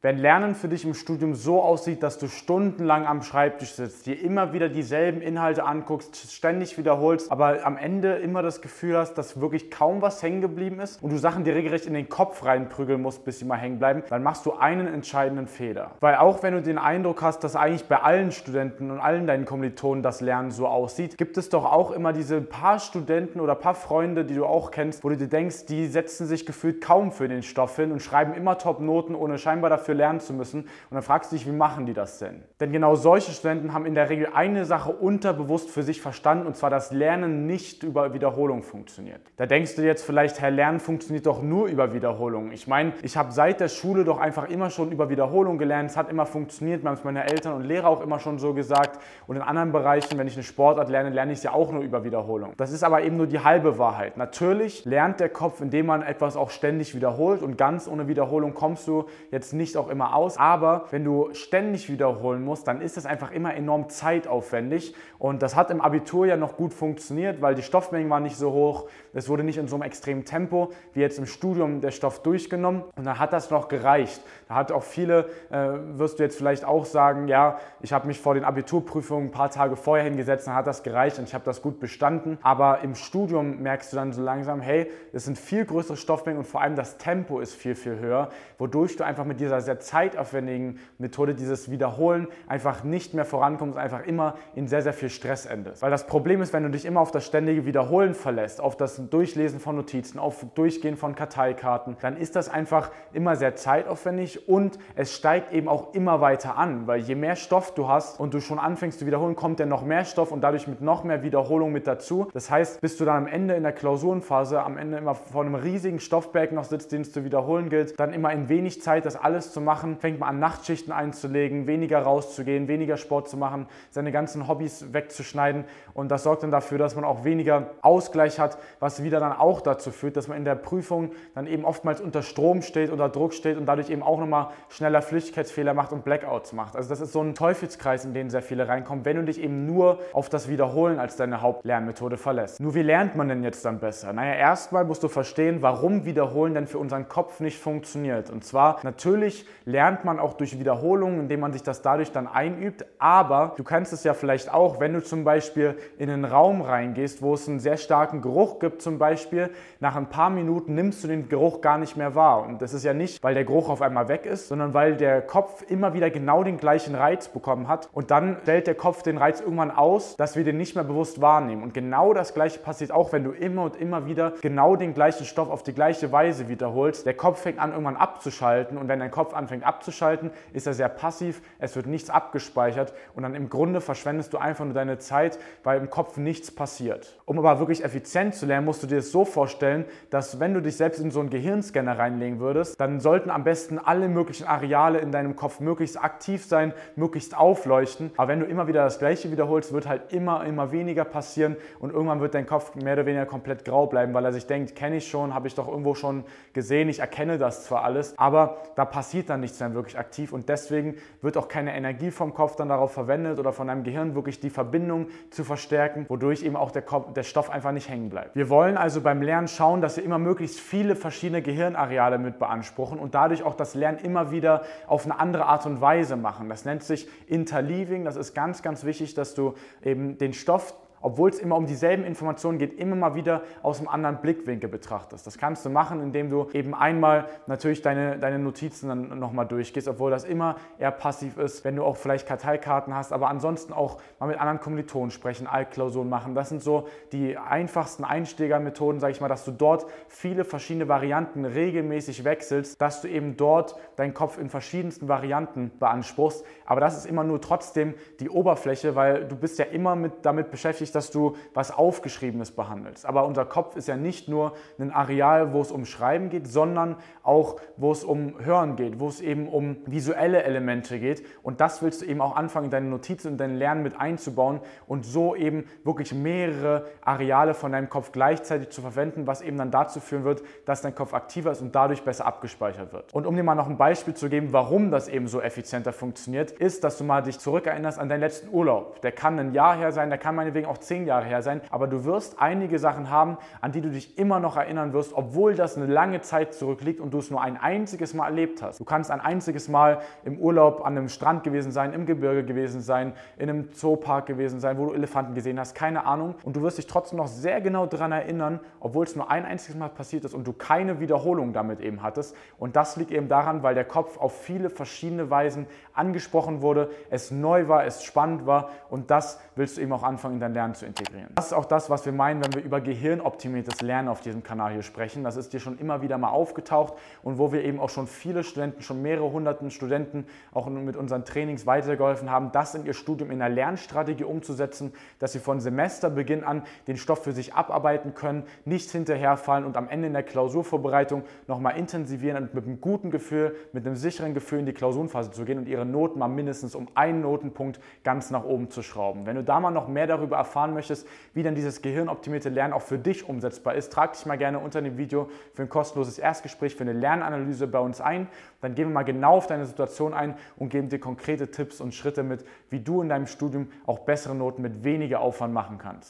Wenn Lernen für dich im Studium so aussieht, dass du stundenlang am Schreibtisch sitzt, dir immer wieder dieselben Inhalte anguckst, ständig wiederholst, aber am Ende immer das Gefühl hast, dass wirklich kaum was hängen geblieben ist und du Sachen dir regelrecht in den Kopf reinprügeln musst, bis sie mal hängen bleiben, dann machst du einen entscheidenden Fehler. Weil auch wenn du den Eindruck hast, dass eigentlich bei allen Studenten und allen deinen Kommilitonen das Lernen so aussieht, gibt es doch auch immer diese paar Studenten oder paar Freunde, die du auch kennst, wo du dir denkst, die setzen sich gefühlt kaum für den Stoff hin und schreiben immer Top-Noten, ohne scheinbar dafür dafür lernen zu müssen. Und dann fragst du dich, wie machen die das denn? Denn genau solche Studenten haben in der Regel eine Sache unterbewusst für sich verstanden, und zwar, dass Lernen nicht über Wiederholung funktioniert. Da denkst du jetzt vielleicht, Herr, Lernen funktioniert doch nur über Wiederholung. Ich meine, ich habe seit der Schule doch einfach immer schon über Wiederholung gelernt. Es hat immer funktioniert. Mir haben es meine Eltern und Lehrer auch immer schon so gesagt. Und in anderen Bereichen, wenn ich eine Sportart lerne, lerne ich es ja auch nur über Wiederholung. Das ist aber eben nur die halbe Wahrheit. Natürlich lernt der Kopf, indem man etwas auch ständig wiederholt und ganz ohne Wiederholung kommst du jetzt nicht auch immer aus. Aber wenn du ständig wiederholen musst, dann ist das einfach immer enorm zeitaufwendig. Und das hat im Abitur ja noch gut funktioniert, weil die Stoffmengen waren nicht so hoch. Es wurde nicht in so einem extremen Tempo wie jetzt im Studium der Stoff durchgenommen. Und dann hat das noch gereicht. Da hat auch viele, äh, wirst du jetzt vielleicht auch sagen, ja, ich habe mich vor den Abiturprüfungen ein paar Tage vorher hingesetzt, dann hat das gereicht und ich habe das gut bestanden. Aber im Studium merkst du dann so langsam, hey, es sind viel größere Stoffmengen und vor allem das Tempo ist viel, viel höher, wodurch du einfach mit dieser sehr zeitaufwendigen Methode, dieses Wiederholen, einfach nicht mehr vorankommst, einfach immer in sehr, sehr viel Stress endest. Weil das Problem ist, wenn du dich immer auf das ständige Wiederholen verlässt, auf das Durchlesen von Notizen, auf Durchgehen von Karteikarten, dann ist das einfach immer sehr zeitaufwendig und es steigt eben auch immer weiter an, weil je mehr Stoff du hast und du schon anfängst zu wiederholen, kommt dann noch mehr Stoff und dadurch mit noch mehr Wiederholung mit dazu. Das heißt, bis du dann am Ende in der Klausurenphase am Ende immer vor einem riesigen Stoffberg noch sitzt, den es zu wiederholen gilt, dann immer in wenig Zeit das alles zu machen, fängt man an Nachtschichten einzulegen, weniger rauszugehen, weniger Sport zu machen, seine ganzen Hobbys wegzuschneiden und das sorgt dann dafür, dass man auch weniger Ausgleich hat, was wieder dann auch dazu führt, dass man in der Prüfung dann eben oftmals unter Strom steht, unter Druck steht und dadurch eben auch nochmal schneller Flüchtigkeitsfehler macht und Blackouts macht. Also das ist so ein Teufelskreis, in den sehr viele reinkommen, wenn du dich eben nur auf das Wiederholen als deine Hauptlernmethode verlässt. Nur wie lernt man denn jetzt dann besser? Naja, erstmal musst du verstehen, warum Wiederholen denn für unseren Kopf nicht funktioniert. Und zwar natürlich lernt man auch durch Wiederholungen, indem man sich das dadurch dann einübt, aber du kannst es ja vielleicht auch, wenn du zum Beispiel in einen Raum reingehst, wo es einen sehr starken Geruch gibt zum Beispiel, nach ein paar Minuten nimmst du den Geruch gar nicht mehr wahr. Und das ist ja nicht, weil der Geruch auf einmal weg ist, sondern weil der Kopf immer wieder genau den gleichen Reiz bekommen hat und dann stellt der Kopf den Reiz irgendwann aus, dass wir den nicht mehr bewusst wahrnehmen. Und genau das gleiche passiert auch, wenn du immer und immer wieder genau den gleichen Stoff auf die gleiche Weise wiederholst. Der Kopf fängt an irgendwann abzuschalten und wenn dein Kopf anfängt abzuschalten, ist er sehr passiv, es wird nichts abgespeichert und dann im Grunde verschwendest du einfach nur deine Zeit, weil im Kopf nichts passiert. Um aber wirklich effizient zu lernen, musst du dir es so vorstellen, dass wenn du dich selbst in so einen Gehirnscanner reinlegen würdest, dann sollten am besten alle möglichen Areale in deinem Kopf möglichst aktiv sein, möglichst aufleuchten. Aber wenn du immer wieder das Gleiche wiederholst, wird halt immer, immer weniger passieren und irgendwann wird dein Kopf mehr oder weniger komplett grau bleiben, weil er sich denkt, kenne ich schon, habe ich doch irgendwo schon gesehen, ich erkenne das zwar alles, aber da passiert dann nichts mehr wirklich aktiv und deswegen wird auch keine Energie vom Kopf dann darauf verwendet oder von deinem Gehirn wirklich die Verbindung zu verstärken, wodurch eben auch der, Kopf, der Stoff einfach nicht hängen bleibt. Wir wollen also beim Lernen schauen, dass wir immer möglichst viele verschiedene Gehirnareale mit beanspruchen und dadurch auch das Lernen immer wieder auf eine andere Art und Weise machen. Das nennt sich Interleaving. Das ist ganz, ganz wichtig, dass du eben den Stoff obwohl es immer um dieselben Informationen geht, immer mal wieder aus einem anderen Blickwinkel betrachtest. Das kannst du machen, indem du eben einmal natürlich deine, deine Notizen dann nochmal durchgehst, obwohl das immer eher passiv ist, wenn du auch vielleicht Karteikarten hast, aber ansonsten auch mal mit anderen Kommilitonen sprechen, Altklausuren machen. Das sind so die einfachsten Einsteigermethoden, sage ich mal, dass du dort viele verschiedene Varianten regelmäßig wechselst, dass du eben dort deinen Kopf in verschiedensten Varianten beanspruchst. Aber das ist immer nur trotzdem die Oberfläche, weil du bist ja immer mit, damit beschäftigt, wichtig, dass du was Aufgeschriebenes behandelst. Aber unser Kopf ist ja nicht nur ein Areal, wo es um Schreiben geht, sondern auch, wo es um Hören geht, wo es eben um visuelle Elemente geht. Und das willst du eben auch anfangen, in deine Notizen und dein Lernen mit einzubauen und so eben wirklich mehrere Areale von deinem Kopf gleichzeitig zu verwenden, was eben dann dazu führen wird, dass dein Kopf aktiver ist und dadurch besser abgespeichert wird. Und um dir mal noch ein Beispiel zu geben, warum das eben so effizienter funktioniert, ist, dass du mal dich zurückerinnerst an deinen letzten Urlaub. Der kann ein Jahr her sein, der kann meinetwegen auch auch zehn Jahre her sein, aber du wirst einige Sachen haben, an die du dich immer noch erinnern wirst, obwohl das eine lange Zeit zurückliegt und du es nur ein einziges Mal erlebt hast. Du kannst ein einziges Mal im Urlaub an einem Strand gewesen sein, im Gebirge gewesen sein, in einem Zoopark gewesen sein, wo du Elefanten gesehen hast, keine Ahnung. Und du wirst dich trotzdem noch sehr genau daran erinnern, obwohl es nur ein einziges Mal passiert ist und du keine Wiederholung damit eben hattest. Und das liegt eben daran, weil der Kopf auf viele verschiedene Weisen angesprochen wurde, es neu war, es spannend war und das willst du eben auch anfangen in dein Lernen zu integrieren. Das ist auch das, was wir meinen, wenn wir über gehirnoptimiertes Lernen auf diesem Kanal hier sprechen. Das ist dir schon immer wieder mal aufgetaucht und wo wir eben auch schon viele Studenten, schon mehrere hunderten Studenten auch mit unseren Trainings weitergeholfen haben, das in ihr Studium in der Lernstrategie umzusetzen, dass sie von Semesterbeginn an den Stoff für sich abarbeiten können, nicht hinterherfallen und am Ende in der Klausurvorbereitung nochmal intensivieren und mit einem guten Gefühl, mit einem sicheren Gefühl in die Klausurenphase zu gehen und ihre Noten mal mindestens um einen Notenpunkt ganz nach oben zu schrauben. Wenn du da mal noch mehr darüber erfahren möchtest, wie dann dieses gehirnoptimierte Lernen auch für dich umsetzbar ist, trag dich mal gerne unter dem Video für ein kostenloses Erstgespräch, für eine Lernanalyse bei uns ein. Dann gehen wir mal genau auf deine Situation ein und geben dir konkrete Tipps und Schritte mit, wie du in deinem Studium auch bessere Noten mit weniger Aufwand machen kannst.